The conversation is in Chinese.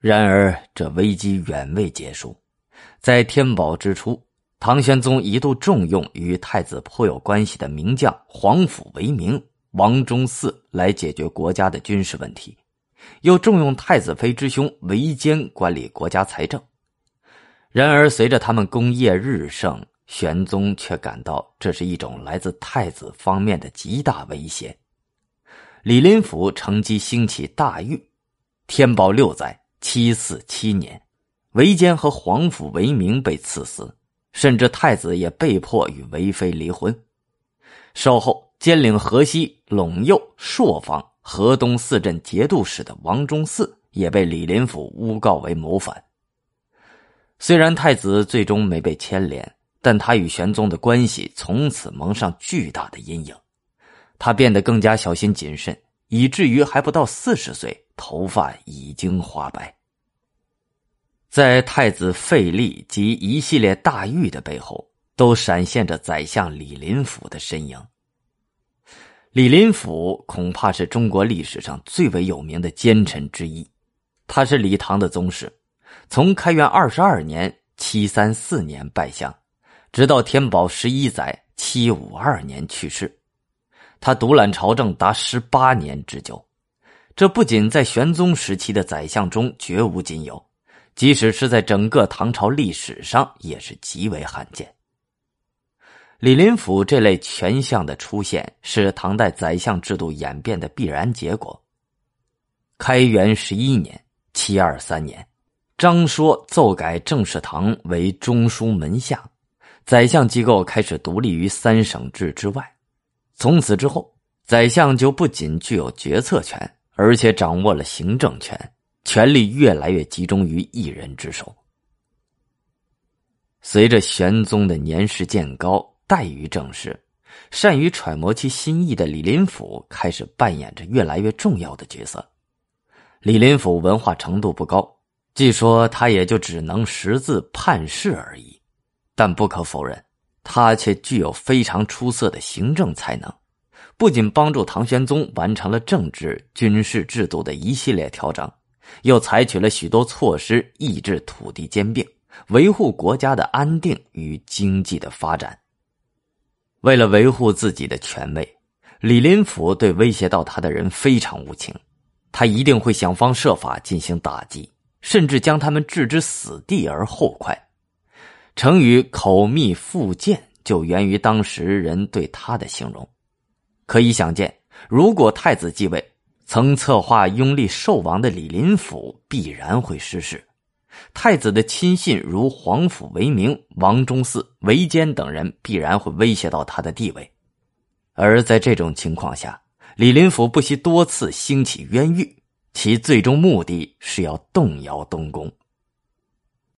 然而，这危机远未结束。在天宝之初，唐玄宗一度重用与太子颇有关系的名将皇甫为明、王忠嗣来解决国家的军事问题，又重用太子妃之兄韦坚管理国家财政。然而，随着他们功业日盛，玄宗却感到这是一种来自太子方面的极大威胁。李林甫乘机兴起大狱，天宝六载（七四七年），韦坚和皇甫为明被赐死，甚至太子也被迫与韦妃离婚。稍后，兼领河西、陇右、朔方、河东四镇节度使的王忠嗣也被李林甫诬告为谋反。虽然太子最终没被牵连。但他与玄宗的关系从此蒙上巨大的阴影，他变得更加小心谨慎，以至于还不到四十岁，头发已经花白。在太子废立及一系列大狱的背后，都闪现着宰相李林甫的身影。李林甫恐怕是中国历史上最为有名的奸臣之一，他是李唐的宗室，从开元二十二年（七三四年）拜相。直到天宝十一载（七五二年）去世，他独揽朝政达十八年之久，这不仅在玄宗时期的宰相中绝无仅有，即使是在整个唐朝历史上也是极为罕见。李林甫这类权相的出现，是唐代宰相制度演变的必然结果。开元十一年（七二三年），张说奏改政事堂为中书门下。宰相机构开始独立于三省制之外，从此之后，宰相就不仅具有决策权，而且掌握了行政权，权力越来越集中于一人之手。随着玄宗的年事渐高，怠于政事，善于揣摩其心意的李林甫开始扮演着越来越重要的角色。李林甫文化程度不高，据说他也就只能识字判事而已。但不可否认，他却具有非常出色的行政才能，不仅帮助唐玄宗完成了政治、军事制度的一系列调整，又采取了许多措施抑制土地兼并，维护国家的安定与经济的发展。为了维护自己的权位，李林甫对威胁到他的人非常无情，他一定会想方设法进行打击，甚至将他们置之死地而后快。成语“口蜜腹剑”就源于当时人对他的形容。可以想见，如果太子继位，曾策划拥立寿王的李林甫必然会失势。太子的亲信如皇甫为明、王忠嗣、韦坚等人必然会威胁到他的地位。而在这种情况下，李林甫不惜多次兴起冤狱，其最终目的是要动摇东宫。